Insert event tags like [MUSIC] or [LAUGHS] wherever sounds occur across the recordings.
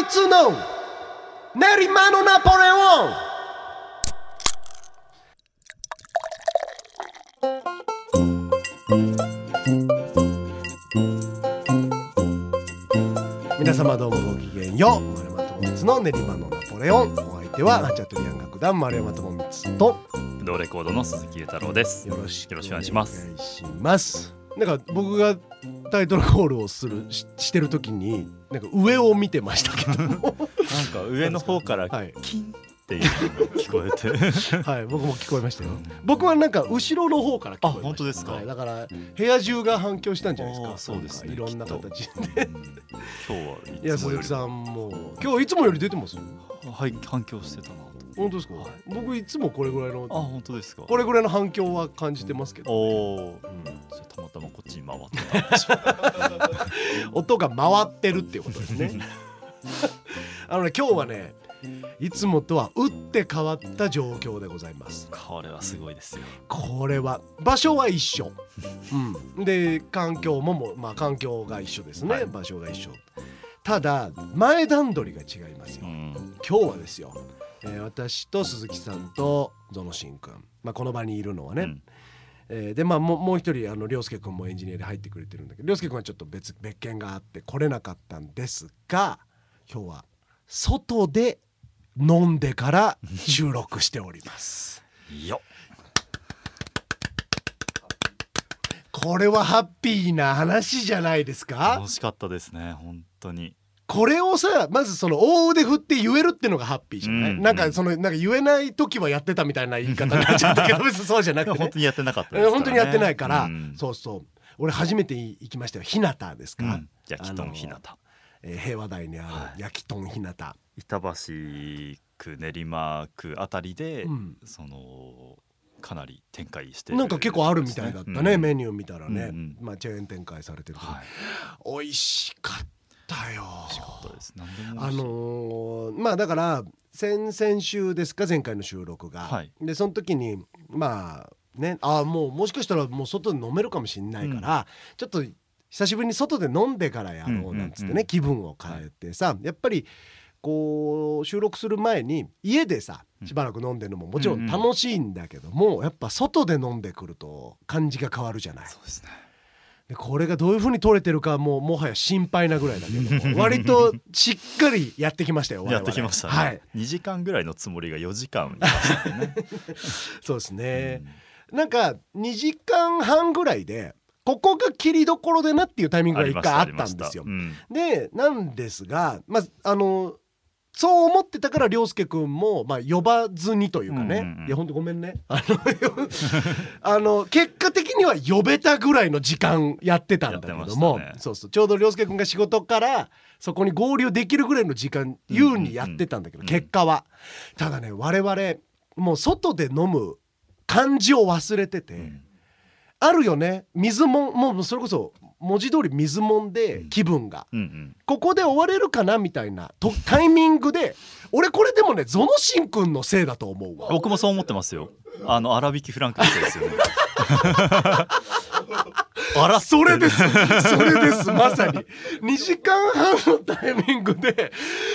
光の練馬のナポレオン。皆様どうもごきげんよう。丸山智光の練馬のナポレオン。お相手はハチャトリアン楽団丸山智光と。同レコードの鈴木裕太郎です。よろしくお願いしますなんか僕がタイトルコールをするししてる時になんか上を見てましたけど。も [LAUGHS] なんか上の方からはい。キンっていうのが聞こえて、[LAUGHS] はい僕も聞こえましたよ。僕はなんか後ろの方から聞こえましたあ本当ですか？はいだから部屋中が反響したんじゃないですか。そうですねいろんな形うん。今日はいいやつもより。鈴木さんも今日いつもより出てます？はい反響してたなと。本当ですか、はい。僕いつもこれぐらいのあ本当ですか？これぐらいの反響は感じてますけど、おお。うん。たまたまこっちに回ってた。[LAUGHS] 音が回ってるっていうことですね。[LAUGHS] あのね今日はねいつもとは打って変わった状況でございます。これはすごいですよ。これは場所は一緒、うん、で環境ももまあ環境が一緒ですね、はい。場所が一緒。ただ前段取りが違いますよ、うん。今日はですよ、えー私と鈴木さんとゾノシンくん、まあ、この場にいるのはね、うん。えーでまあもうもう一人あの涼介君もエンジニアで入ってくれてるんだけど涼介君はちょっと別別件があって来れなかったんですが今日は外で飲んでから収録しております。よこれはハッピーな話じゃないですか？楽しかったですね本当に。これをさまずその大腕振って言えるってのがハッピーじゃない、うん。なんかそのなんか言えない時はやってたみたいな言い方になっちゃったけど別にそうじゃなくて、ね。本当、にやってなかったえですからね。ー本当にやってないから、うん。そうそう。俺初めて行きましたよ。日向ですか、うん。焼き豚ひなた。えー平和台にあはる焼き豚ひなた、板橋区練馬区あたりで、うん。そのかなり展開してるなんか結構あるみたいだったね、うん。メニュー見たらね、うんうんまあチェーン展開されてるけど、はい。美味しかったよ。美味しかったです。何でも美あのーまあだから先々週ですか前回の収録が、はい。でその時にまあねあもうもしかしたらもう外で飲めるかもしれないから、ちょっと久しぶりに外で飲んでからやろうなんつってね、うんうんうん。気分を変えてさ、やっぱりこう収録する前に家でさしばらく飲んでるのももちろん楽しいんだけども、やっぱ外で飲んでくると感じが変わるじゃない。そうですね。でこれがどういう風に取れてるかもうもはや心配なぐらいだけども [LAUGHS] 割としっかりやってきましたよやってきましたね、はい。2時間ぐらいのつもりが4時間ね、[LAUGHS] そうですね。う、んなんか2時間半ぐらいでここが切りどころでなっていうタイミングが一回あったんですよ。ありましたでなんですがまああのそう思ってたから涼介くんも、まあ、呼ばずにというかね、うんうんうん。いやほんとごめんね。あの [LAUGHS] あの結果的には呼べたぐらいの時間やってたんだけども、ね。そうそう。ちょうど涼介くんが仕事からそこに合流できるぐらいの時間優にやってたんだけど、うん結果は。ただね我々もう外で飲む感じを忘れてて、うん。あるよね。水もんもうそれこそ文字通り水もんで気分が、うんうん。ここで終われるかなみたいなとタイミングで俺これでもねゾノシンくんのせいだと思うわ。僕もそう思ってますよ。あの粗挽きフランクですよね [LAUGHS] あらそれです。[LAUGHS] それです。まさに。2時間半のタイミングで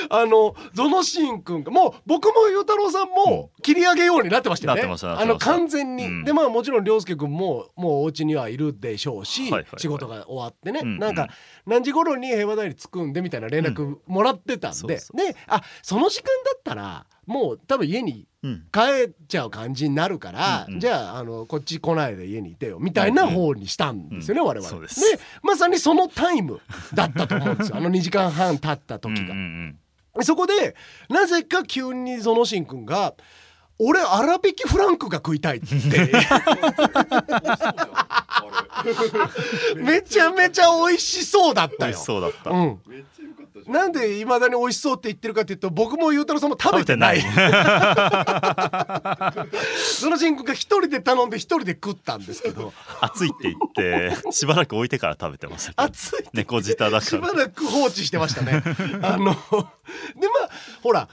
あのゾノシンくんがもう僕もゆうたろうさんも切り上げようになってましたよね。あの完全に、うん。でまあもちろん涼介くんももうお家にはいるでしょうし、仕事が終わってね、うんうん。なんか何時頃に平和台に着くんでみたいな連絡もらってたんで、そうそう。であその時間だったらもう多分家にうん。帰っちゃう感じになるから、うんうん。じゃああのこっち来ないで家にいてよみたいな方にしたんですよね、我々そうです。まさにそのタイムだったと思うんですよ。[LAUGHS] あの2時間半経った時が。うんうんそこでなぜか急にゾノシンくんが「俺粗挽きフランクが食いたい」って。[LAUGHS] めちゃめちゃ美味しそうだったよ。美味し。そうだった、うん、なんでいまだに美味しそうって言ってるかっていうと僕もゆうたろうさんも食べてない。[LAUGHS] そのシンくんが一人で頼んで一人で食ったんですけど。熱いって言ってしばらく置いてから食べてました熱いって猫舌だしばかららく放置してましたね。あのでまあほら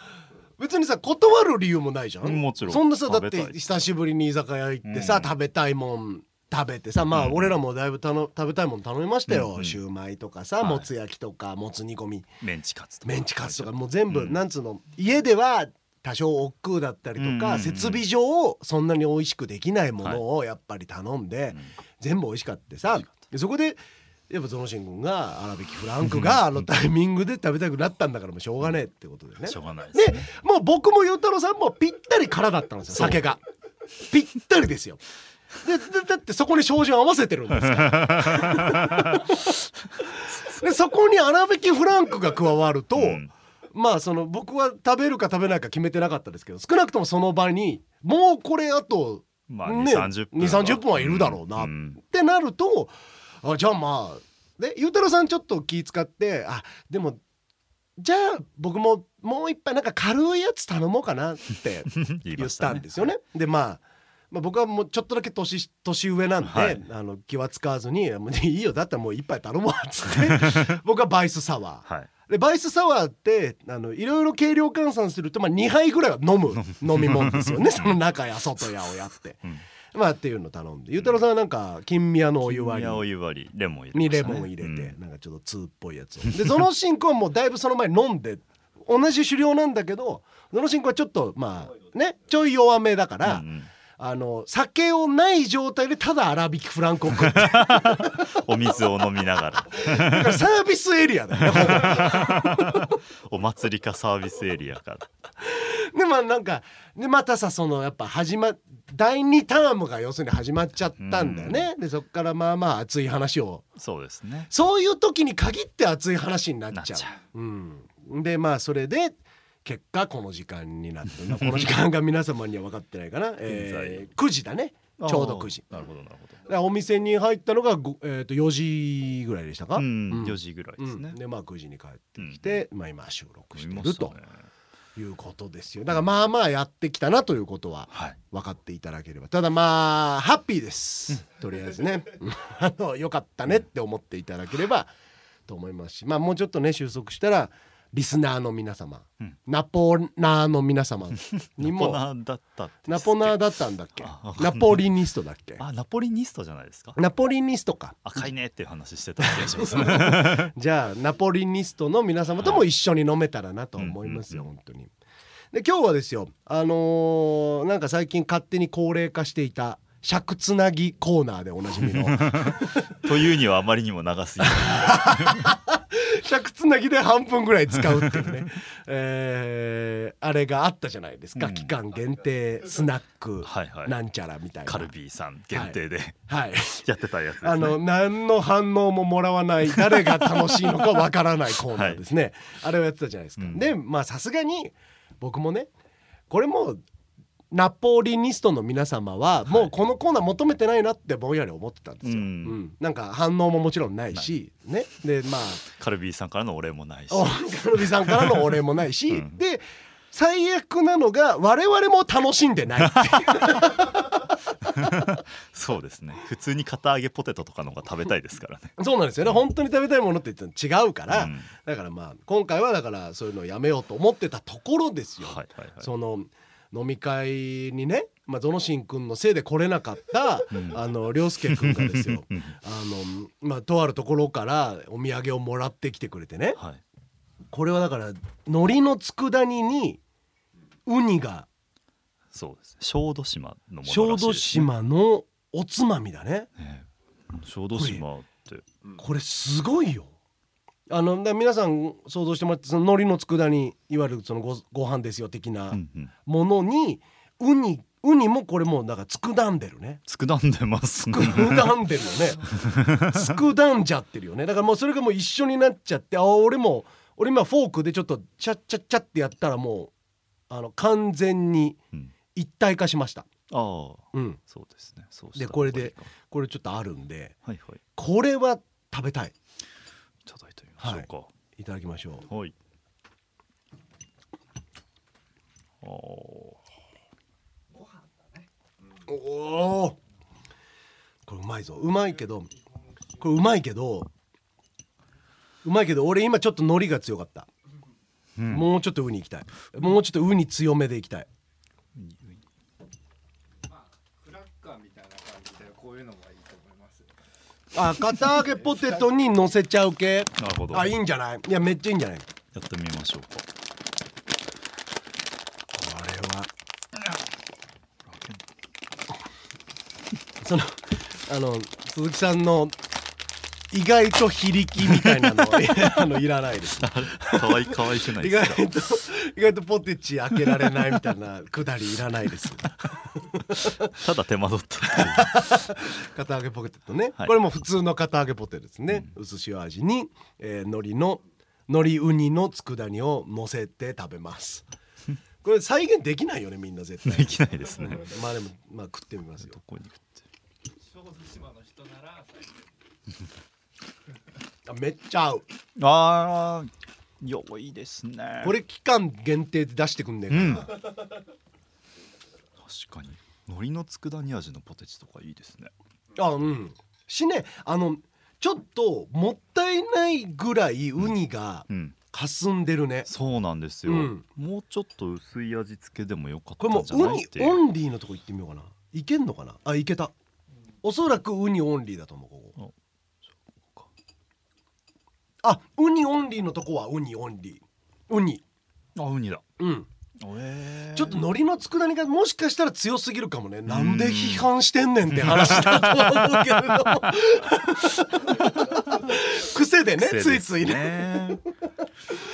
別にさ断る理由もないじゃん。もちろん。そんなさだって久しぶりに居酒屋行ってさ、うん。食べたいもん食べてさまあうん。俺らもだいぶたの食べたいもの頼みましたよ、うんうん。シューマイとかさ、はい。もつ焼きとかもつ煮込み。メンチカツとか。メンチカツとかもう全部、うん。なんつうの家では多少億劫だったりとか、うん。うんうん設備上そんなに美味しくできないものをやっぱり頼んで、うん。全部美味しかってさでそこでやっぱゾノシン君が粗挽きフランクがあのタイミングで食べたくなったんだからもうしょうがねえってことでね。しょうがないですでねもう僕もゆうたろうさんもぴったり空だったんですよ酒が。ぴったりですよ。ででだってそこに照準合わせてるんですから。[LAUGHS] でそこに粗挽きフランクが加わると、うん。まあその僕は食べるか食べないか決めてなかったですけど少なくともその場にもうこれあとまあね2 3 0分2 30分はいるだろうなっん。てなるとあじゃあまあ。ねゆうたろうさんちょっと気使ってあでもじゃあ僕ももう一杯なんか軽いやつ頼もうかなって [LAUGHS] 言ったんですよね。でまあまあ、僕はもうちょっとだけ年年上なんで、はい。あの気は使わずに「もういいよだったらもう一杯頼もう」っつって [LAUGHS] 僕はバイスサワー。はい。でバイスサワーってあのいろいろ計量換算すると、まあ、2杯ぐらいは飲む [LAUGHS] 飲み物ですよね。その中や外やをやって。うんまあっていうの頼んで。ゆうたろうさんはなんか金宮のお湯割金宮おり湯割りレモン入れにレモン入れて、うんなんかちょっとツーっぽいやつ。をでゾノシンクはもうだいぶその前に飲んで同じ酒量なんだけどゾノシンクはちょっとまあねちょい弱めだから、うんうんあの酒をない状態でただ粗挽きフランクを食って [LAUGHS] お水を飲みながら。だからサービスエリアだよね。[LAUGHS] お祭りかサービスエリアか。でまあなんかでまたさそのやっぱ始ま第2タームが要するに始まっちゃったんだよね、でそっからまあまあ熱い話を。そうですね。そういう時に限って熱い話になっちゃう。ゃうん、でまあそれで結果この時間になってまあ [LAUGHS] この時間が皆様には分かってないかな、[LAUGHS] えー9時だね。ちょうど9時。なるほどなるほだからお店に入ったのが、ごえー、と4時ぐらいでしたか、どうんうん。4時ぐらいですね。うん。でまあ9時に帰ってきて、まあ、今収録してるということですよ。だからまあまあやってきたなということははい。分かっていただければ。ただまあハッピーです。とりあえずね。[LAUGHS] あのよかったねって思っていただければと思いますし。まあもうちょっとね収束したらリスナーの皆様、うん。ナポナーの皆様。[LAUGHS] にナポもナーだったって。ナポナーだったんだっけ？ナポリニストだっけ？あナポリニストじゃないですか？ナポリニストか。赤いねっていう話してた気がします。ね [LAUGHS] じゃあナポリニストの皆様とも一緒に飲めたらなと思いますよ、うん本当に。で今日はですよあのーなんか最近勝手に高齢化していた尺つなぎコーナーでおなじみの。[LAUGHS] というにはあまりにも長すぎる尺つなぎで半分ぐらい使うっていうね、[LAUGHS] えーあれがあったじゃないですか、うん。期間限定スナックはいはい。なんちゃらみたいな。カルビーさん限定で、はい。[LAUGHS] やってたやつね。あの何の反応ももらわない誰が楽しいのかわからないコーナーですね、あれをやってたじゃないですか、うん。でまあさすがに僕もねこれもうナポリニストの皆様はもうこのコーナー求めてないなってぼんやり思ってたんですよ、うん。うん。なんか反応ももちろんないしね。でまあ。カルビーさんからのお礼もないし。おカルビさんからのお礼もないし、うん。で最悪なのが我々も楽しんでないっていう。そうですね。普通に片揚げポテトとかの方が食べたいですからね。[LAUGHS] そうなんですよね。本当に食べたいものって言って違うから、うん。だからまあ今回はだからそういうのをやめようと思ってたところですよ。はいはいはい。その飲み会にね、まあ、ゾノシン君のせいで来れなかった、うん。あの涼介君がですよ。うん。あの、まあ、とあるところからお土産をもらってきてくれてね。はい。これはだから海苔の佃煮にウニがそうです。小豆島のものらしいです、ね、小豆島のおつまみだね。ね小豆島って。これすごいよあのだ皆さん想像してもらってその海苔の佃煮いわゆるそのごご飯ですよ的なうんうん。ものにウニウニもこれもうだから佃んでるね。佃んでますね。佃んでるよね。佃んじゃってるよね。だからもうそれがもう一緒になっちゃってあ俺も俺今フォークでちょっとチャッチャッチャってやったらもうあの完全にうん。一体化しました。ああ。うん。そうですね。そうでこれでこれちょっとあるんではいはい。これは食べたい。いただいて。みましょういただきましょう。かはい、おおこれうまいぞ。うまいけどこれうまいけどうまいけど俺今ちょっと海苔が強かった、うん。もうちょっとウニ行きたい。もうちょっとウニ強めでいきたいまあクラッカーみたいな感じでこういうのがいいかあ片揚げポテトに乗せちゃう系。なるほど。あいいやんじゃない？いやめっちゃいいんじゃない？こってみましょうか。れは。そのあの鈴木さんの意外と非力みたいなの [LAUGHS] あのいらないです。かわいかわいくない意ですか？外と意外とポテチ開けられないみたいなくだりいらないです [LAUGHS] ただ手間取った [LAUGHS] 片揚げポテトね、はい。これも普通の片揚げポテトですね、薄塩味に、えー、海苔の海苔ウニの佃煮を乗せて食べます。[LAUGHS] これ再現できないよねみんな絶対。できないですね。まあでもまあ食ってみますよ。どこに食って。あめっちゃ合う。ああ良いですね。これ期間限定で出してくんねえうん。か確かに海苔の佃煮味のポテチとかいいですね。な、あうん。しねあのちょっともったいないぐらいウニがうん。霞んでるね、そうなんですよ、うん。もうちょっと薄い味付けでもよかっこれもんじゃなウニいっていう。オンリーのとこ行ってみようかな。いけんのかな？あいけた。おそらくウニオンリーだと思うここ。あウニオンリーのとこはウニオンリー。ウニ。あウニだ。うん。えーちょっと海苔の佃煮がもしかしたら強すぎるかもね。なんで批判してんねんって話だと思うけれど。癖でね癖ですついついね。ね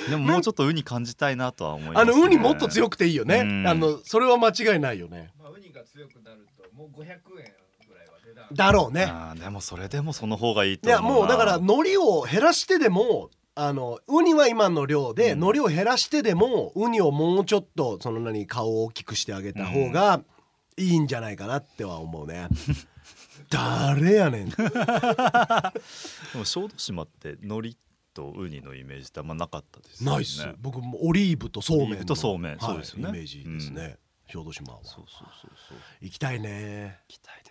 でももうちょっとウニ感じたいなとは思います、ね、あのウニもっと強くていいよね。うん。あのそれは間違いないよね。まあ、ウニが強くなるともう500円ぐらいは値段だろうね。でもそれでもその方がいいいやと思うな。もうだから海苔を減らしてでもあのウニは今の量で、うん海苔を減らしてでもウニをもうちょっとその何顔を大きくしてあげた方がいいんじゃないかなっては思うね。[LAUGHS] 誰やねん。[LAUGHS] でも小豆島って海苔とウニのイメージってあんまなかったですよねナイス。僕もオリーブとそうめんとそうめんはいそうですよねイメージですね。小豆島はそうそうそうそう行きたいね。期待で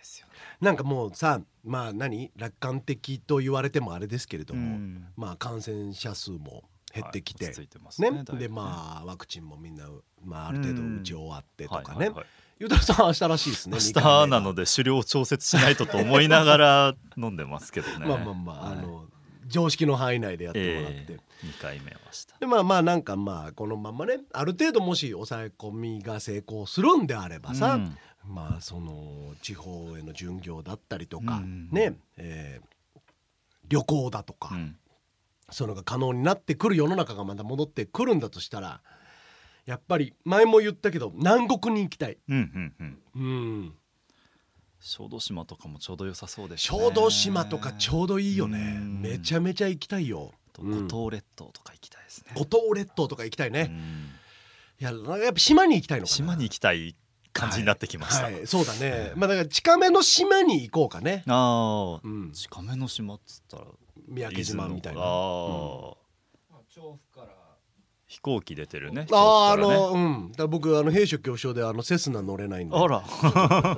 すよねなんかもうさまあ何楽観的と言われてもあれですけれども、うん。まあ感染者数も減ってきて、はいてますねね？でまあワクチンもみんな、まあ、ある程度打ち終わってとかね、はいはいはい。ゆうたさん明日らしいですね明日なので狩猟調節しないとと思いながら飲んでますけどね。[LAUGHS] まあまあまあ、はいあの常識の範囲内でやってもらって、ええ2回目はした。でまあまあなんかまあこのまんまねある程度もし抑え込みが成功するんであればさ、うんまあその地方への巡業だったりとか、うんね、えー旅行だとか、うん。そのが可能になってくる世の中がまた戻ってくるんだとしたらやっぱり前も言ったけど南国に行きたい。うんうんうん。うん。小豆島とかもちょうど良さそうですね。小豆島とかちょうどいいよね。うん。めちゃめちゃ行きたいよ。五島列島とか行きたいですね。五島列島とか行きたいね、うん。いややっぱ島に行きたいのかな。島に行きたい感じになってきました、はい。はい。そうだね。まあだから近めの島に行こうかね。ああうん。近めの島っつったら三宅島みたいな。ああ、まあ、調布から飛行機出てるねあーあね。のうん。だ僕あの兵所恐怖症であのセスナ乗れないんで。あら。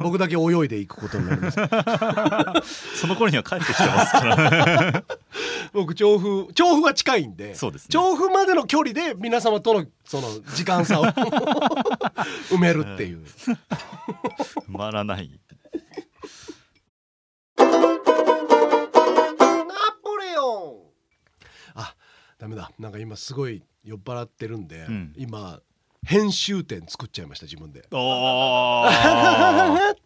僕だけ泳いで行くことになります。[LAUGHS] その頃には帰ってきてますからね。[LAUGHS] 僕調布調布は近いんでそうですね。調布までの距離で皆様とのその時間差を [LAUGHS] 埋めるっていう。埋まらない。ナポレオン。あダメだ。なんか今すごい酔っ払ってるんで、うん。今編集点作っちゃいました自分で。[LAUGHS] っ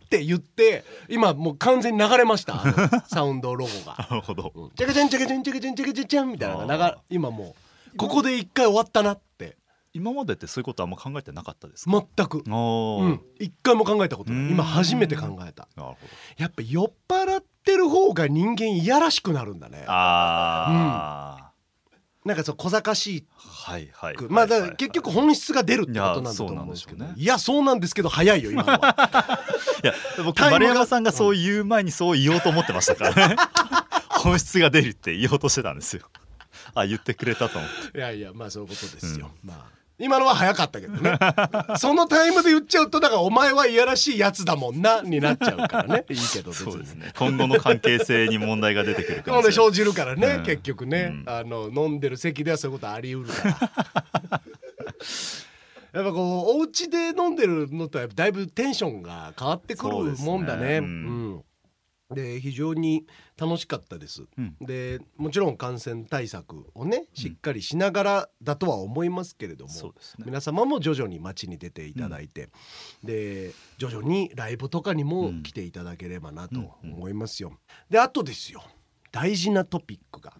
て言って今もう完全に流れました [LAUGHS] サウンドロゴが。なるほど。うん。チャカチャンチャカチャンチャカチャンチャカチャンチャンみたいな。のが今もうここで一回終わったなって。今までってそういうことあんま考えてなかったですか、全く、うん、一回も考えたことなうん。い今初めて考えた。なるほど。やっぱ酔っ払ってる方が人間いやらしくなるんだね。ああ、なんかそう小賢しいはいはい。くまあだから結局本質が出るってことなんだと思うんですけど。ね。いやそうなんですけど早いよ今のは。[LAUGHS] いや僕丸山さんがそう言う前にそう言おうと思ってましたからね。[LAUGHS] 本質が出るって言おうとしてたんですよ。あ言ってくれたと思って。いやいやまあそういうことですよ、まあ今のは早かったけどね。[LAUGHS] そのタイムで言っちゃうとだからお前はいやらしいやつだもんなになっちゃうからね。いいけど別に。そうですね。今後の関係性に問題が出てくるかなのでもしれない生じるからね、うん。結局ね、うん。あの飲んでる席ではそういうことあり得るから。[LAUGHS] やっぱこうお家で飲んでるのとはだいぶテンションが変わってくるもんだね。ううん。んで非常に楽しかったです。うん。でもちろん感染対策をねしっかりしながらだとは思いますけれども、そうですね。皆様も徐々に街に出ていただいて、で徐々にライブとかにも来ていただければなと思いますよ。であとですよ。大事なトピックが、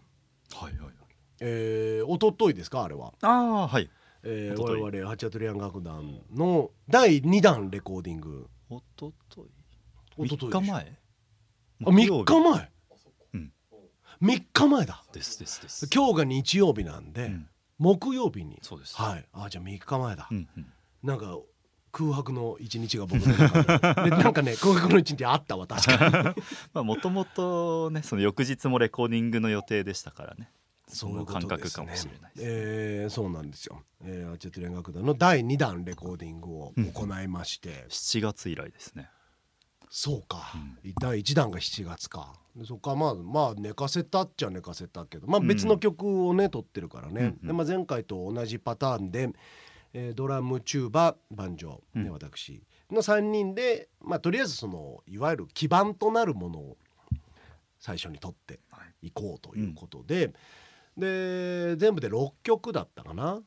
はいはいはい。えー、一昨日ですかあれは、ああはい。えー、我々ハチャトリアン楽団の第2弾レコーディング。おととい。一昨日3日前？あ3日前、うん。3日前だ。ですですです。今日が日曜日なんで、うん。木曜日に。そうです。はい。あじゃあ3日前だ、うんうん。なんか空白の一日が僕の中で。[LAUGHS] でなんかね空白の一日あったわ確かに。[LAUGHS] まあもともとねその翌日もレコーディングの予定でしたからね。そういう感覚かもしれないです。えーそうなんですよ、えー、アーチェット連楽団の第2弾レコーディングを行いまして、7月以来ですねそうか、第1弾が7月か。でそっからまあまあ寝かせたっちゃ寝かせたけどまあうん。別の曲をね撮ってるからね、うんうん。でまあ、前回と同じパターンで、えードラムチューババンジョー、ねうん私の3人で、まあ、とりあえずそのいわゆる基盤となるものを最初に撮ってい。こうということで、で全部で6曲だったかな。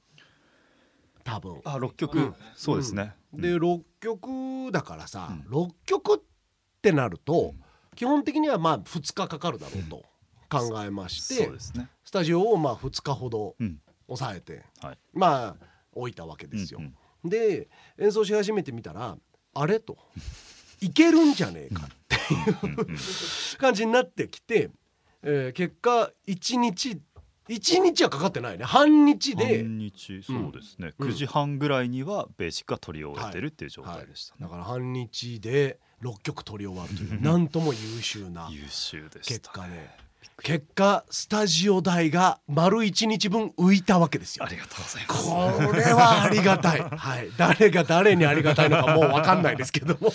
多分。あ6曲、うん。そうですね、でうん。6曲だからさ、うん。6曲ってなると基本的にはまあ2日かかるだろうと考えまして、スタジオをまあ2日ほどうん。抑えて、はい。まあ置いたわけですよ。で演奏し始めてみたらあれと。いけるんじゃねえかってうんうん感じになってきて、えー結果1日1日はかかってないね。半日で。半日。そうですね、うん。9時半ぐらいにはベーシックは取り終えてるっていう状態でしたね、だから半日で6曲取り終わるという。う [LAUGHS] んなんとも優秀な優秀で結果で。結果スタジオ代が丸1日分浮いたわけですよ。あ。りがとうございます。これはありがたい、[LAUGHS] はい、誰が誰にありがたいのかもう分かんないですけども。こ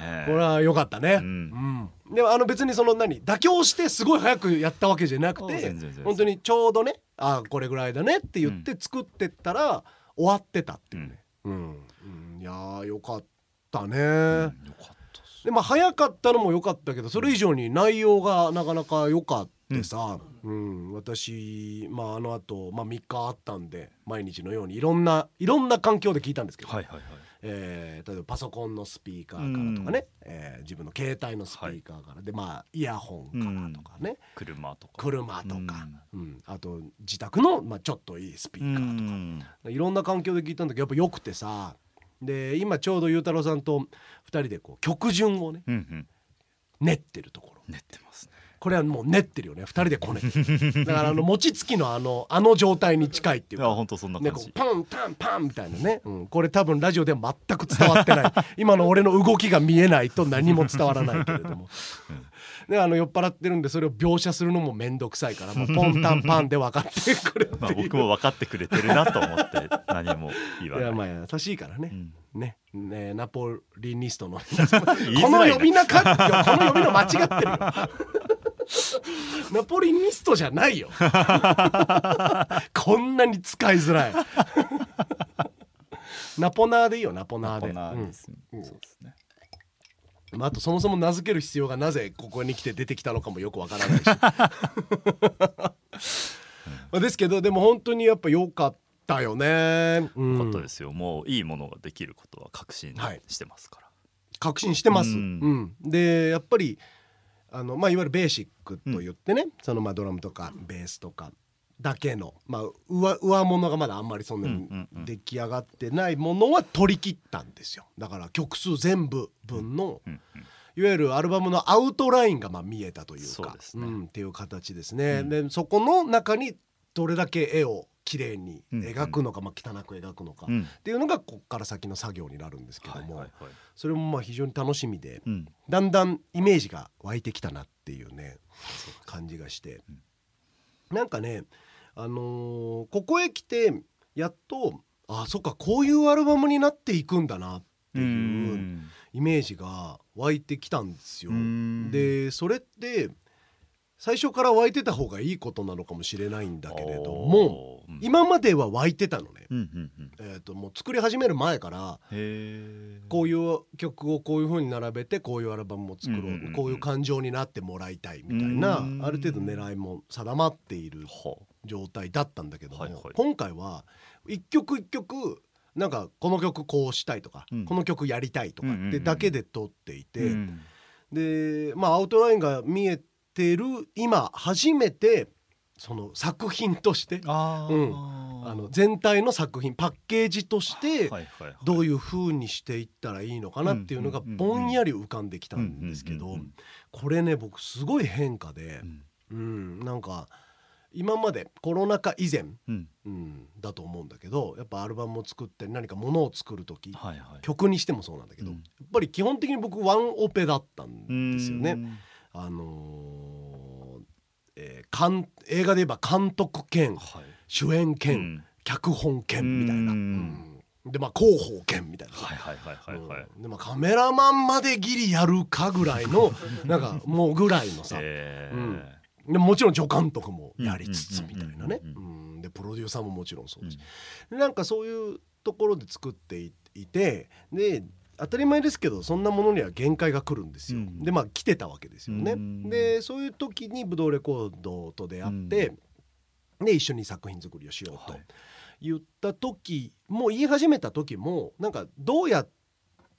ねれは良かったね。ううんんでもあの別にその何妥協してすごい早くやったわけじゃなくあて本当にちょうどねあこれぐらいだねって言って作ってったら終わってたっていうね。うん。うん。いやーよかったね。うんよかったでまあ早かったのも良かったけどそれ以上に内容がなかなか良かってさ、うん。私、まあ、あのあと、まあ、3日あったんで毎日のようにいろんないろんな環境で聞いたんですけど、はいはいはいえー例えばパソコンのスピーカーからとかね、えー自分の携帯のスピーカーから、でまあイヤホンからとかね、車とか。車とか、うん。あと自宅の、まあ、ちょっといいスピうーカーとか。ん。いろんな環境で聞いたんだけどやっぱ良くてさ。で今ちょうどゆうたろうさんと2人でこう曲順をねうんうん。練ってるところ。練ってますねこれはもう練ってるよね。2人でこねて。るだからあの餅つきのあのあの状態に近いっていうや本当そんなね、感じ、こうパンパンパンみたいなね、うん、これ多分ラジオでは全く伝わってない。[LAUGHS] 今の俺の動きが見えないと何も伝わらないけれども、であの酔っ払ってるんでそれを描写するのも面倒くさいからもうポンタンパンで分かってくれって [LAUGHS] 僕も分かってくれてるなと思って何も言わない。いやまあ優しいからね、うん。ね。ねナポリニストの。[LAUGHS] この呼び名かこの呼び名間違ってるよ [LAUGHS] ナポリニストじゃないよ。[LAUGHS] こんなに使いづらい。[LAUGHS] ナポナーでいいよナポナーで。ナポナーです、うん。そうですね。うんまあ、あとそもそも名付ける必要がなぜここに来て出てきたのかもよくわからないし。まあですけどでも本当にやっぱ良かったよね、うん。よかったですよ。もういいものができることは確信はい。してますから、確信してます。ううんん。でやっぱりあの、まあ、いわゆるベーシックと言ってね、そのまあドラムとかベースとかだけの、まあ、上上物がまだあんまりそんなにうんうんうん。出来上がってないものは取り切ったんですよ。だから曲数全部分の、うんうんいわゆるアルバムのアウトラインがまあ見えたというかそうね。んっていう形ですね。うん。でそこの中にどれだけ絵を綺麗にうん描くのか、まあ、汚く描くのか、っうん。ていうのがここから先の作業になるんですけども、それもまあ非常に楽しみでうん。だんだんイメージが湧いてきたなっていうね感じがして、なんかねあのーここへ来てやっとあそっかこういうアルバムになっていくんだなってういうん。イメージが湧いてきたんですよ。うん。でそれって最初から湧いてた方がいいことなのかもしれないんだけれどもうん。今までは湧いてたのね、うんうんうん。えー、ともう作り始める前からこういう曲をこういう風に並べてこういうアルバムを作ろう,、うんうんうん。こういう感情になってもらいたいみたいなうん。ある程度狙いも定まっているは状態だったんだけども、はいはい。今回は一曲一曲なんかこの曲こうしたいとか、うん。この曲やりたいとかってだけで撮っていて、うんでまあアウトラインが見えてる今初めてその作品としてうん。あの全体の作品パッケージとしてどういう風にしていったらいいのかなっていうのがぼんやり浮かんできたんですけどこれね僕すごい変化でう、ん。うん、なんか今までコロナ禍以前、うん。うん、だと思うんだけどやっぱアルバムを作って何かものを作る時はいはい。曲にしてもそうなんだけど、うん。やっぱり基本的に僕ワンオペだったんですよね。うんあのーえー監映画で言えば監督兼はい。主演兼、うん。脚本兼みたいな、うん。うん。でまあ広報兼みたいな。さ、はいはいはいはいはい。うん。でまあ、カメラマンまでギリやるかぐらいの [LAUGHS] なんかもうぐらいのさ、へー。うん。でもちろん助監督もやりつつうんみたいなね。うんうんうんでプロデューサーももちろんそううん。だし、なんかそういうところで作っていいてで当たり前ですけどそんなものには限界が来るんですよ。うんでまあ来てたわけですよね。うんでそういう時にブドウレコードと出会って、で一緒に作品作りをしようとはい言った時も言い始めた時もなんかどうやって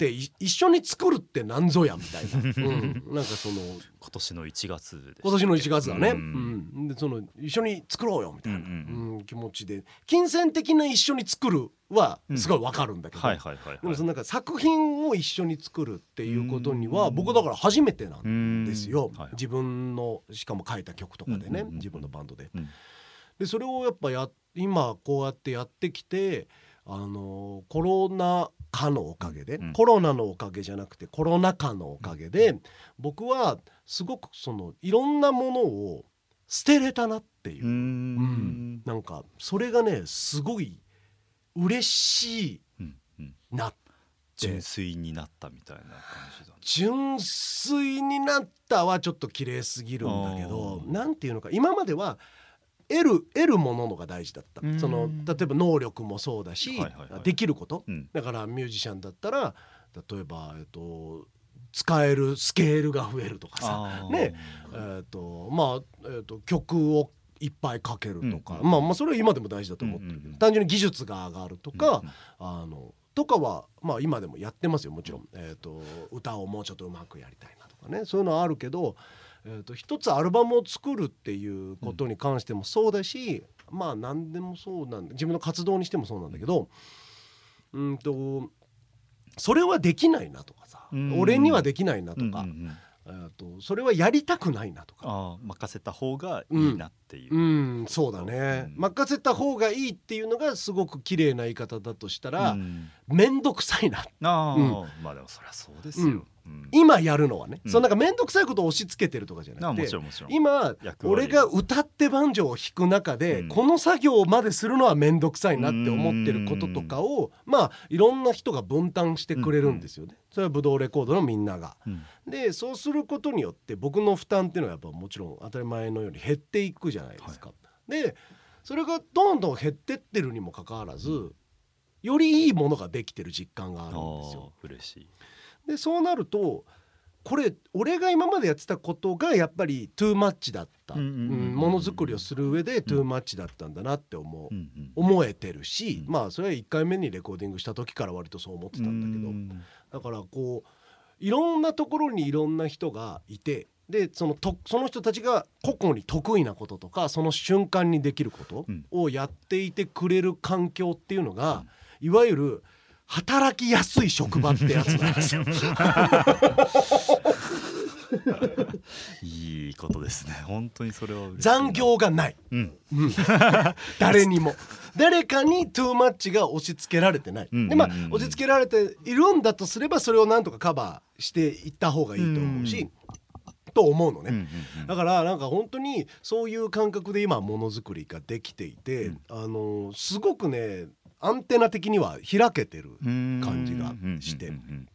い一緒に作るってなんぞやみたいな、[LAUGHS] うん、なんかその今年の1月で今年の1月だね、ううん。んでその一緒に作ろうよみたいな、うんうんうん。気持ちで。金銭的な一緒に作るはすごいわかるんだけど、でもそのなんか作品を一緒に作るっていうことにはうん。僕だから初めてなんうんですよ、はい自分のしかも書いた曲とかでね、自分のバンドで。うん。でそれをやっぱや今こうやってやってきてあのコロナ禍のおかげで、うん。コロナのおかげじゃなくてコロナ禍のおかげで、僕はすごくそのいろんなものを捨てれたなっていう。うーん。なんかそれがねすごい嬉しいうんうん。なって。純粋になったみたいな感じだね。純粋になったはちょっと綺麗すぎるんだけどあーなんていうのか今までは得る得るもののが大事だった。うん。その例えば能力もそうだし、はいはいはい。できること。うん。だからミュージシャンだったら例えば、えっと、使えるスケールが増えるとかさ、ね。えっとまあ、えっと、曲をいっぱい書けるとか、うんうんまあ、まあそれは今でも大事だと思ってるけど、単純に技術が上がるとか、あのとかはまあ今でもやってますよもちろん、えー、と歌をもうちょっとうまくやりたいなとかね。そういうのはあるけど、えー、と一つアルバムを作るっていうことに関してもそうだし、まあ何でもそうなんだ自分の活動にしてもそうなんだけどうんとそれはできないなとかさ、うん。俺にはできないなとか、うんうんうんえー、とそれはやりたくないなとか。任せた方がいいなっていう、うん、そうだね、うん。任せた方がいいっていうのがすごく綺麗な言い方だとしたらうん。面倒、くさいなあーうん。まあでもそりゃそうですよ、うん。うん。今やるのはね、うん。そのなんか面倒くさいことを押し付けてるとかじゃなくて今俺が歌ってバンジョーを弾く中で、うん。この作業までするのは面倒くさいなって思ってることとかをまあいろんな人が分担してくれるんですよね、それはブドウレコードのみんなが。うん。でそうすることによって僕の負担っていうのはやっぱもちろん当たり前のように減っていくじゃないですか。でそれがどんどん減ってってるにもかかわらずよりいいものができてる実感がああるんですよ。ー嬉しい。でそうなるとこれ俺が今までやってたことがやっぱりトゥーマッチだったうんうんうんうん。ものづくりをする上でトゥーマッチだったんだなって思う、うんうん。思えてるし、うん。まあそれは1回目にレコーディングした時から割とそう思ってたんだけど、うん。だからこういろんなところにいろんな人がいてでそのとその人たちが個々に得意なこととかその瞬間にできることうん。をやっていてくれる環境っていうのが、いわゆる働きやすい職場ってやつなんですよ。いいことですね。本当にそれは残業がない、うん。うん。誰にも。誰かにトゥーマッチが押し付けられてない、うんでまあうん。うん押し付けられているんだとすればそれをなんとかカバーしていった方がいいと思うし、と思うのね、うんうんうん。だからなんか本当にそういう感覚で今ものづくりができていて、うん。あのすごくねアンテナ的には開けてるうん感じがして。うんうんうん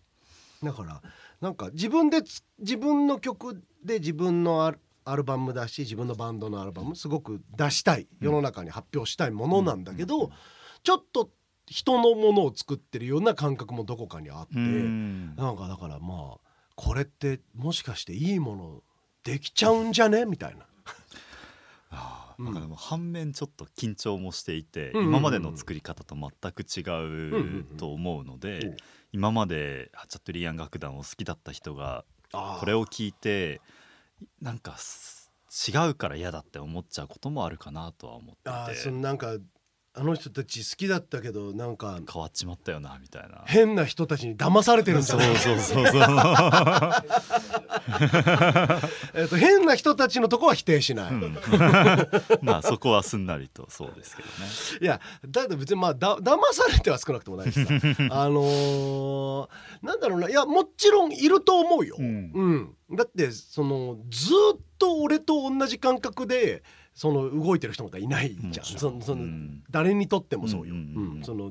だからなんか自分でつ自分の曲で自分のあアルバムだし自分のバンドのアルバムすごく出したい世の中に発表したいものなんだけど、ちょっと人のものを作ってるような感覚もどこかにあって、うん。なんかだからまあこれってもしかしていいものできちゃうんじゃね？みたいな。うんあーなんかでも反面ちょっと緊張もしていて、今までの作り方と全く違んうと思うので、うん今までハチャトゥリアン楽団を好きだった人がこれを聞いてなんかす違うから嫌だって思っちゃうこともあるかなとは思ってて。そのなんかあの人たち好きだったけどなんか変わっちまったよなみたいな。変な人たちに騙されてるんじゃない？そうそうそうそうえっと変な人たちのとこは否定しない、うん。[LAUGHS] まあそこはすんなりとそうですけどね。いやだって別にまあだ騙されては少なくともないしさ。[LAUGHS] あのーなんだろうな。いやもちろんいると思うよ、うん。うん。だってそのずっと俺と同じ感覚でその動いてる人なんかいないじゃん。そのその、うん。誰にとってもそうよ、うんうんうん。うん。その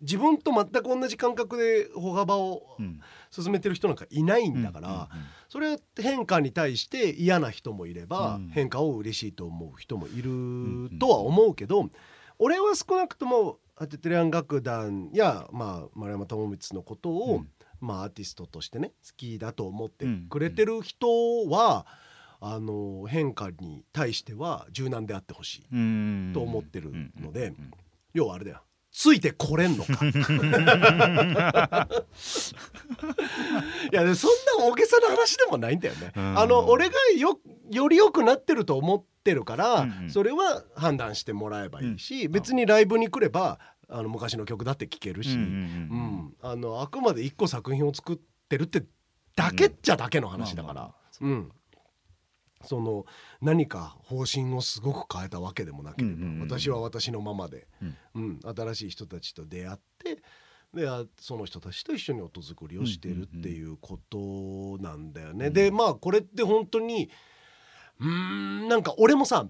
自分と全く同じ感覚で歩幅をうん。進めてる人なんかいないんだから、うんうんそれ変化に対して嫌な人もいれば、うん。変化を嬉しいと思う人もいるとは思うけど、俺は少なくともアテテレアン楽団や、まあ、丸山智光のことを、うん。まあ、アーティストとしてね好きだと思ってくれてる人は、あの変化に対しては柔軟であってほしい。うん。と思ってるので要はあれだよ。ついてこれんのか。いやそんな大げさな話でもないんだよね。うん。あの俺がよより良くなってると思ってるから、うんうん。それは判断してもらえばいいし、ん。別にライブに来ればあの昔の曲だって聴けるし、うんあのあくまで一個作品を作ってるってだけっちゃだけの話だから。うんその何か方針をすごく変えたわけでもなければ、うんうんうん私は私のままで、うん。うん、新しい人たちと出会ってであその人たちと一緒に音作りをしてるっていうことなんだよね。うん。でまあこれって本当にうーんなんか俺もさ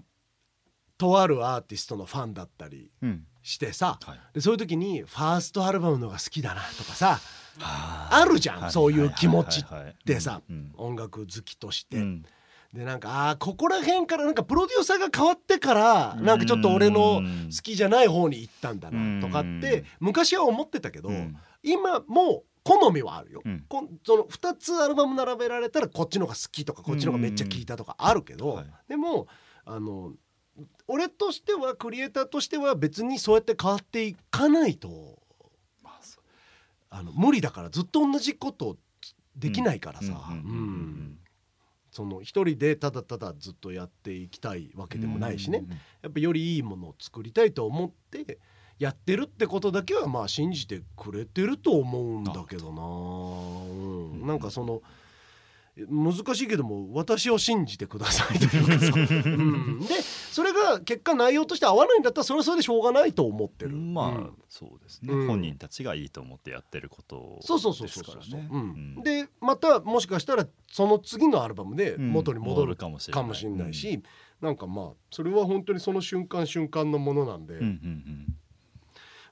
とあるアーティストのファンだったりうん。してさはい。でそういう時にファーストアルバムのが好きだなとかさああるじゃん、はい。そういう気持ちはいはいはいでさ、うん。音楽好きとして。うんでなんかあーここら辺からなんかプロデューサーが変わってからなんかちょっと俺の好きじゃない方に行ったんだなとかって昔は思ってたけど、うん。今も好みはあるよ、うん。その2つアルバム並べられたらこっちの方が好きとかこっちの方がめっちゃ聴いたとかあるけど、はい。でもあの俺としてはクリエイターとしては別にそうやって変わっていかないとまああの無理だからずっと同じことできないからさ、うん。うんその一人でただただずっとやっていきたいわけでもないしね、やっぱよりいいものを作りたいと思ってやってるってことだけはまあ信じてくれてると思うんだけどな、うん、なんかその難しいけども私を信じてくださいというかさ、[LAUGHS] うん、でそれが結果内容として合わないんだったらそれはそれでしょうがないと思ってる。まあ、うん。そうですね、うん。本人たちがいいと思ってやってることそうそうそうそうそうん。でまたもしかしたらその次のアルバムで元に戻るかもしれない。し、なん。かまあそれは本当にその瞬間瞬間のものなんで、うんうん。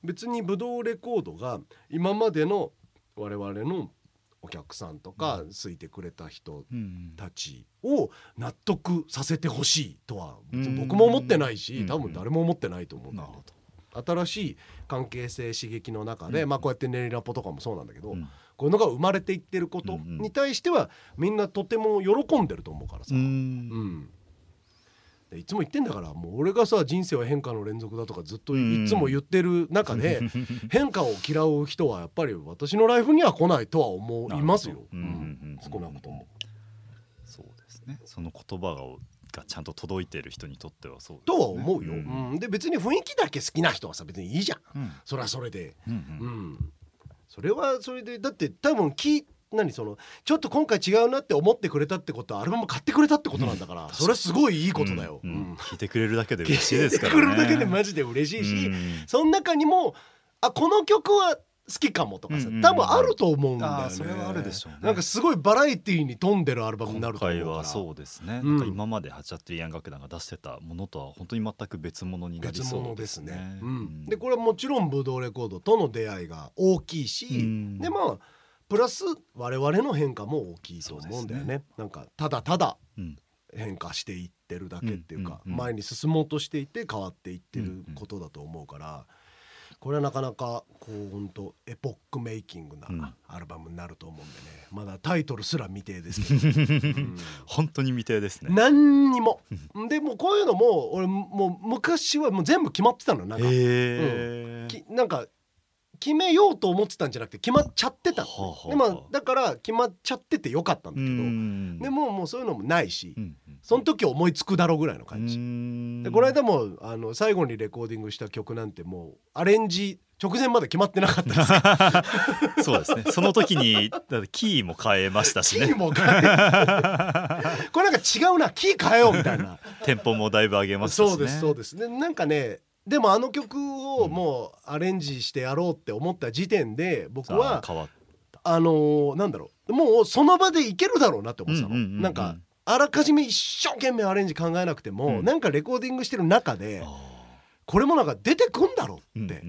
別にブドウレコードが今までの我々のお客さんとか好いてくれた人うんうん。たちを納得させてほしいとは僕も思ってないしうん多分誰も思ってないと思うんだよなるほ新しい関係性刺激の中で、うん。まあこうやってネリラポとかもそうなんだけど、うん。こういうのが生まれていってることうんうん。に対してはみんなとても喜んでると思うからさ、ううん。んでいつも言ってんだからもう俺がさ人生は変化の連続だとかずっといつも言ってる中で、[LAUGHS] 変化を嫌う人はやっぱり私のライフには来ないとは思いますよ、うん。うん。うん。少なくとも。そうですね。その言葉ががちゃんと届いてる人にとってはそうですとねは思うよ、ん。うん。で別に雰囲気だけ好きな人はさ別にいいじゃん。うん。それはそれで、うん。ううん。ん、それはそれでだって多分き何そのちょっと今回違うなって思ってくれたってことはアルバム買ってくれたってことなんだから、それはすごいいいことだよ。うん。うん。聞いてくれるだけで嬉しいですからね。聞いてくれるだけでマジで嬉しいし、うん。その中にもあこの曲は好きかもとかさ、うんうん多分あると思うんだよね。それはあるでしょうね。なんかすごいバラエティーに富んでるアルバムにな今ると。思うから回はそうですね、うん。なんか今までハチャトゥリアン楽団が出してたものとは本当に全く別物になり別そう物ですね。ねうん。でこれはもちろんブドウレコードとの出会いが大きいし、うん。でまあプラス我々の変化も大きいと思うんだよね。なんかただただうん。変化していってるだけっていうか、うんうんうん前に進もうとしていて変わっていってることだと思うから、これはなかなかこう本当エポックメイキングうん。なアルバムになると思うんでね。まだタイトルすら未定ですけど、[LAUGHS] うん。本当に未定ですね。何にも。でもうこういうのも俺もう昔はもう全部決まってたのなんか,、へえきなんか決めようと思ってたんじゃなくて決まっちゃってたの、はあはあでまあだから決まっちゃっててよかったんだうけど、ん。でももうそういうのもないし、うんその時思いつくだろうぐらいの感じ、じでこの間もあの最後にレコーディングした曲なんてもうアレンジ直前まで決まってなかったです。[LAUGHS] そうですね。その時にキーも変えましたしね。キーも変え [LAUGHS] これなんか違うなキー変えようみたいな。[LAUGHS] テンポもだいぶ上げましたしね。そうですそうです。でなんかねでもあの曲をもうアレンジしてやろうって思った時点で僕さはあ変わっあのーなんだろう。もうその場でいけるだろうなって思ってたの、なんかあらかじめ一生懸命アレンジ考えなくても、うん。なんかレコーディングしてる中であこれもなんか出てくんだろうって、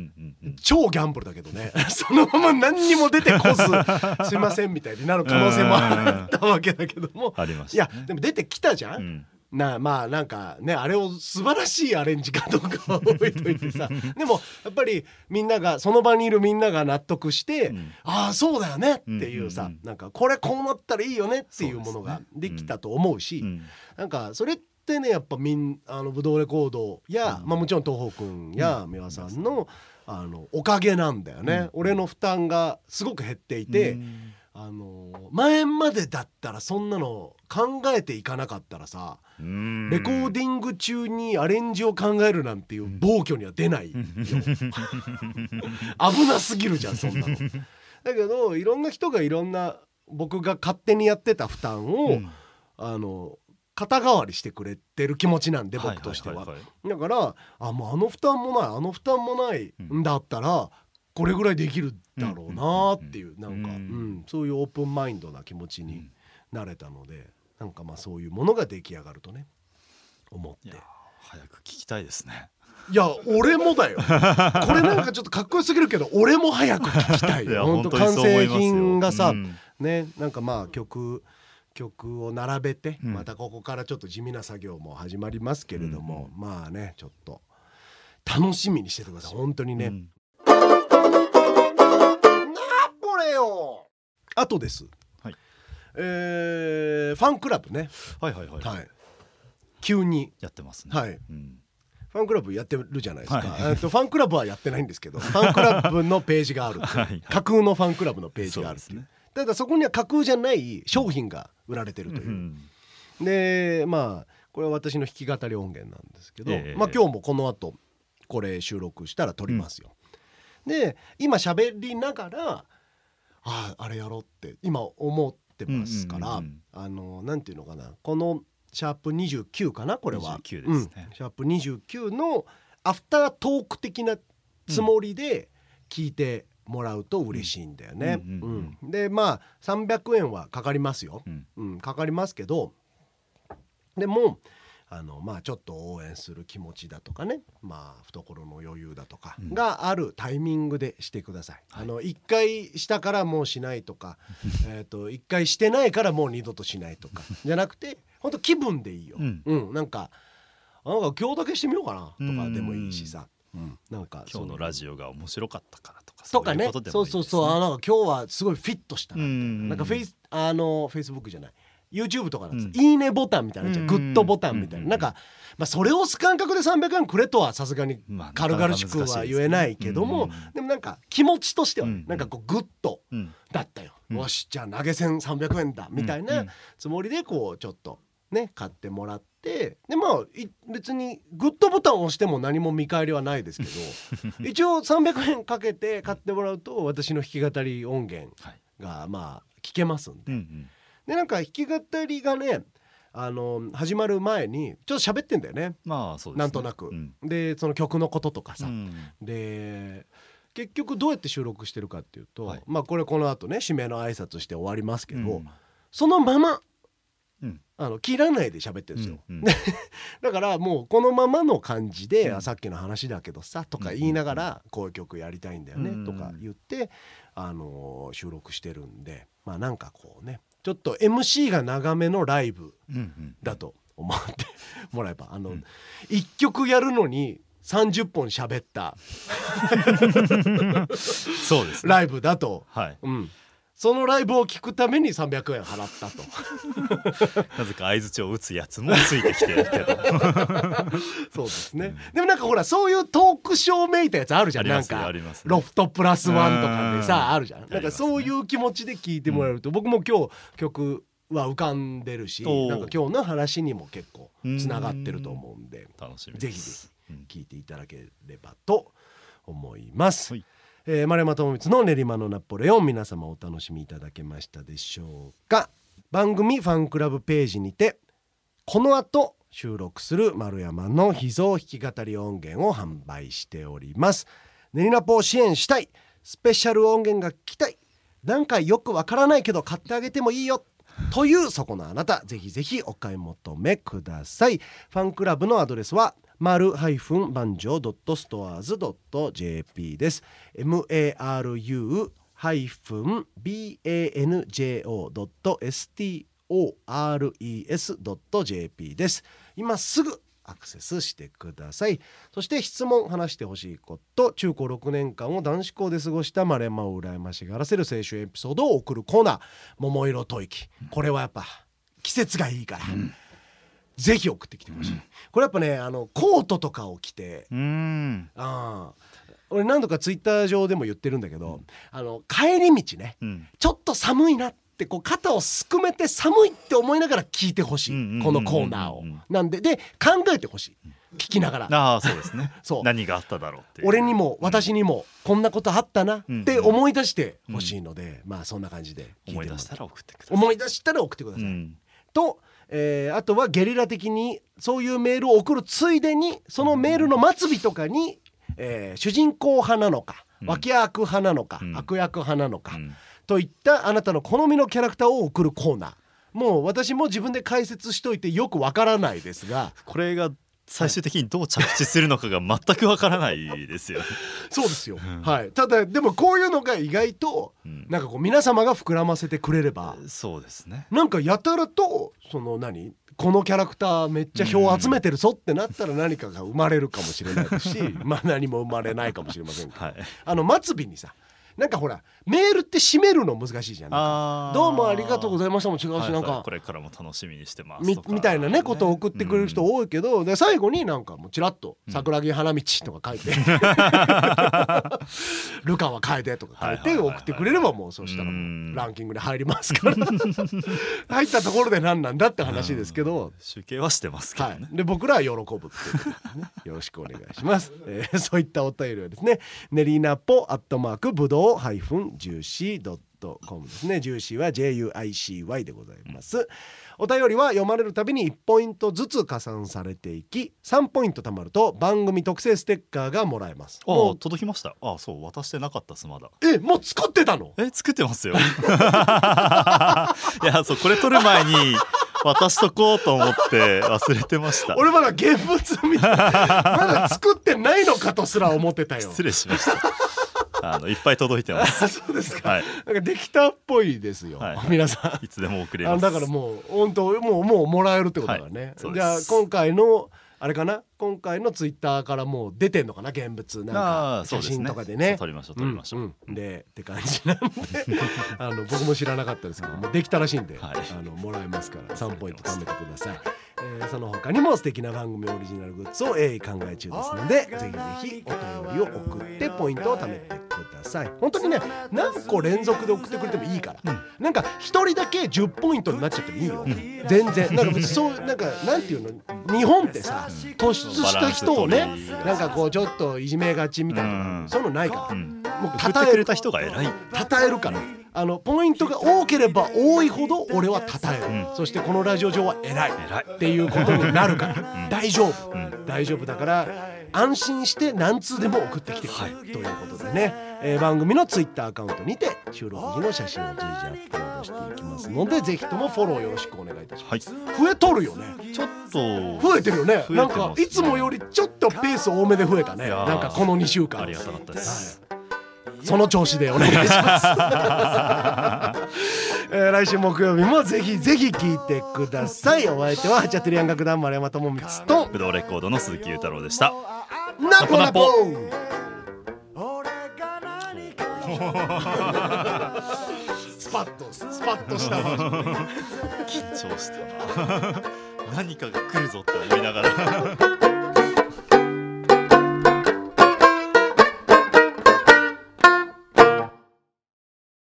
超ギャンブルだけどね。[LAUGHS] そのまま何にも出てこず [LAUGHS] すいませんみたいになる可能性もあったわけだけども。ありましいやでも出てきたじゃん、うんなまあなんかねあれを素晴らしいアレンジかどうかは置いといてさ。[LAUGHS] でもやっぱりみんながその場にいるみんなが納得して、うん。ああそうだよねっていうさ、うんうんうん。なんかこれこうなったらいいよねっていうものができたと思うしうん。なんかそれってねやっぱみんあのブドウレコードや、うん。まあ、もちろん東宝くんやうん。美輪さんのあのおかげなんだよね、うん。俺の負担がすごく減っていて、うんあの前までだったらそんなの考えていかなかったらさ、うんレコーディング中にアレンジを考えるなんていう暴挙には出ないよ、危なすぎるじゃんそんなの。[LAUGHS] だけどいろんな人がいろんな僕が勝手にやってた負担を、うんあの肩代わりしてくれてる気持ちなんで僕としては。だからあもうあの負担もないあの負担もないんだったら、これぐらいできるだろうなっていう、なんか、うんうん。そういうオープンマインドな気持ちになれたので、なんかまあそういうものが出来上がるとね思って。早く聞きたいですね。いや俺もだよ。[LAUGHS] これなんかちょっとかっこよすぎるけど俺も早く聞きたいい本当完成品がさ、うん。ねなんかまあ曲曲を並べて、うん。またここからちょっと地味な作業も始まりますけれども、まあねちょっと楽しみにしててください本当にね、よ。あとです、はい。えーファンクラブね。はいはいはい、はい。急に。やってますね。はい。うん。ファンクラブやってるじゃないですか、はい。えっとファンクラブはやってないんですけど [LAUGHS] ファンクラブのページがある。っていうはい。はい架空のファンクラブのページがあるっていう。そうですね。ただそこには架空じゃない商品が売られてるという、うんでまあこれは私の弾き語り音源なんですけど、ええ。まあ、今日もこの後これ収録したら撮りますよ。で今喋りながらあああれやろうって今思ってますから、うんうんうんあのなんていうのかなこのシャープ29かなこれは。29ですねうんシャープ29のアフタートーク的なつもりで聞いてもらうと嬉しいんだよね。うんうんうんうんでまあ300円はかかりますよ。うんうん、かかりますけどでもあのまあちょっと応援する気持ちだとかね。まあ懐の余裕だとかうん。があるタイミングでしてください。はい。あの一回したからもうしないとか [LAUGHS] えと一回してないからもう二度としないとか [LAUGHS] じゃなくて本当気分でいいよ。うん。うん、なんかなんか今日だけしてみようかなとかでもいいしさ、うん、なんか今日のラジオが面白かったからとかとかね。そういうことでそうそうそう。あなんか今日はすごいフィットしたなうんなんかフェイスあのフェイスブックじゃない YouTube とかなんです、うん。いいねボタンみたいなじゃんうん。グッドボタンみたいな、うん。なんか、まあ、それを押す感覚で300円くれとはさすがにまあ軽々しくは言えないけども、なかなか難しいですね。でもなんか気持ちとしてはなんかこうグッドうん。だったよ、うん。よしじゃあ投げ銭300円だみたいうん。なつもりでこうちょっとね買ってもらってでまあい別にグッドボタンを押しても何も見返りはないですけど [LAUGHS] 一応300円かけて買ってもらうと私の弾き語り音源はい。がまあ聞けますんで。うんうんでなんか弾き語りがねあの始まる前にちょっと喋ってんだよね。まあそうですね。なんとなく。うん。でその曲のこととかさ、うん。で結局どうやって収録してるかっていうと、はい。まあこれこの後ね締めの挨拶して終わりますけど、うん。そのまま、うん。あの切らないで喋ってるんですよ、うんうん。で [LAUGHS] だからもうこのままの感じで、うん。あさっきの話だけどさとか言いながら、こういう曲やりたいんだよね、うん。とか言って、あのー収録してるんでまあなんかこうねちょっと MC が長めのライブだと思って [LAUGHS] もらえば。あの、うん。一曲やるのに30本喋った。[LAUGHS] そうですね。ライブだと、はい。うん、そのライブを聞くために300円払ったと。なぜか相槌を打つやつもついてきてるけど。[LAUGHS] そうですね、でもなんかほらそういうトークショーめいたやつあるじゃん。なんかりますね。ロフトプラスワンとかでうん。さあるじゃん。なんかそういう気持ちで聞いてもらえると、僕も今日曲は浮かんでるしなんか今日の話にも結構つながってると思うんで楽しみぜひぜひ聞いていただければと思います。はいえー丸山智光の練馬のナポレオン。皆様お楽しみいただけましたでしょうか。番組ファンクラブページにてこの後収録する丸山の秘蔵弾き語り音源を販売しております。練りナポを支援したい。スペシャル音源が聞きたい。なんかよくわからないけど買ってあげてもいいよ。というそこのあなた。ぜひぜひお買い求めください。ファンクラブのアドレスはマルバンジョー .stores.jp です。maru ハイフン banjo.stores.jp です。今すぐアクセスしてください。そして質問話してほしいこと中高6年間を男子校で過ごしたマレマを羨ましがらせる青春エピソードを送るコーナー「桃色吐息」これはやっぱ季節がいいから、ぜひ送ってきてほしい、これやっぱねあのコートとかを着てうーん。ああ俺何度かツイッター上でも言ってるんだけど、あの帰り道ねうん。ちょっと寒いなってこう肩をすくめて寒いって思いながら聞いてほしうんうんうんうんいこのコーナーを。なんでで考えてほしい。聞きながら。ああそうですね。[LAUGHS] そう。何があっただろうって俺にも私にもこんなことあったなっうん。て思い出してほしいので、まあそんな感じで思い出したら送ってください。思い出したら送ってください。うん。と、えーあとはゲリラ的にそういうメールを送るついでにそのメールの末尾とかに、えー主人公派なのかうん。脇役派なのか、うん。悪役派なのか、うん。といったあなたの好みのキャラクターを送るコーナー。もう私も自分で解説しといてよくわからないですが。これが最終的にどう着地するのかが全くわからないですよね。[LAUGHS] そうですよ、んはいただでもこういうのが意外とうんなんかこう皆様が膨らませてくれればそうですね。なんかやたらとその何このキャラクターめっちゃ票集めてるぞってなったら何かが生まれるかもしれないし [LAUGHS] まあ何も生まれないかもしれませんけどはい。あの末尾にさなんかほらメールって締めるの難しいじゃん。どうもありがとうございましたも違うし、なんかこれからも楽しみにしてますみたいなねことを送ってくれる人多いけど、で最後になんかもうちらっと「桜木花道」とか書いて「[LAUGHS] ルカは楓」とか書いて送ってくれればもうそしたらランキングで入りますから。[LAUGHS] 入ったところで何なんだって話ですけど。集計はしてますけどね。はい、で僕らは喜ぶっていうことですね。[LAUGHS] よろしくお願いします、えーそういったお便りはですねネリナポアットマークブドウハイフンジューシードットコムですねジューシーは JUICY でございます、お便りは読まれるたびに1ポイントずつ加算されていき3ポイント貯まると番組特製ステッカーがもらえますああ届きました。あそう渡してなかったっすまだ。えもう作ってたの？え作ってますよ。[LAUGHS] いやそうこれ撮る前に渡しとこうと思って忘れてました。俺まだ現物見てまだ作ってないのかとすら思ってたよ失礼しました。[LAUGHS] あのいっぱい届いてます。あ [LAUGHS] そうですか、はい。なんかできたっぽいですよ、はい。皆さん。いつでも送れます。あだからもう本当もうもうもらえるってことだね、はいじゃあ今回のあれかな？今回のツイッターからもう出てんのかな現物なんあか写真とかでね。撮りましょう撮りましょう。んん。でって感じなんで。[LAUGHS] あの僕も知らなかったですけどもうできたらしいんで、はい。あのもらえますから3ポイント貯めてください、えーその他にも素敵な番組オリジナルグッズを鋭意考え中ですのでぜひぜひお便りを送ってポイントを貯めてください。本当にね何個連続で送ってくれてもいいから、なんか一人だけ10ポイントになっちゃってもいいよ、全然。なんか別にそうなんかなんていうの？日本ってさ突出した人をねなんかこうちょっといじめがちみたいな、うん。そういうのないから、うん。もう送ってくれた人が偉い。称えるからあのポイントが多ければ多いほど俺は称える、うん。そしてこのラジオ上は偉い。偉い。っていうことになるから、大丈夫、ん。大丈夫だから安心して何通でも送ってきてくれ、ということでね、えー番組のツイッターアカウントにて収録時の写真を随時アップロードしていきますのでぜひともフォローよろしくお願いいたします、はい。増えとるよね。ちょっと増えてるよね。なんかいつもよりちょっとペース多めで増えたね。なんかこの2週間。ありがたかったです。はいその調子でお願いします、[LAUGHS] えー来週木曜日もぜひぜひ聞いてください。お相手はハチャトゥリアン楽団丸山智光と。ブドウレコードの鈴木裕太郎でした。ナポナポ。スパッとスパッとした。[LAUGHS] 緊張したな。何かが来るぞって思いながら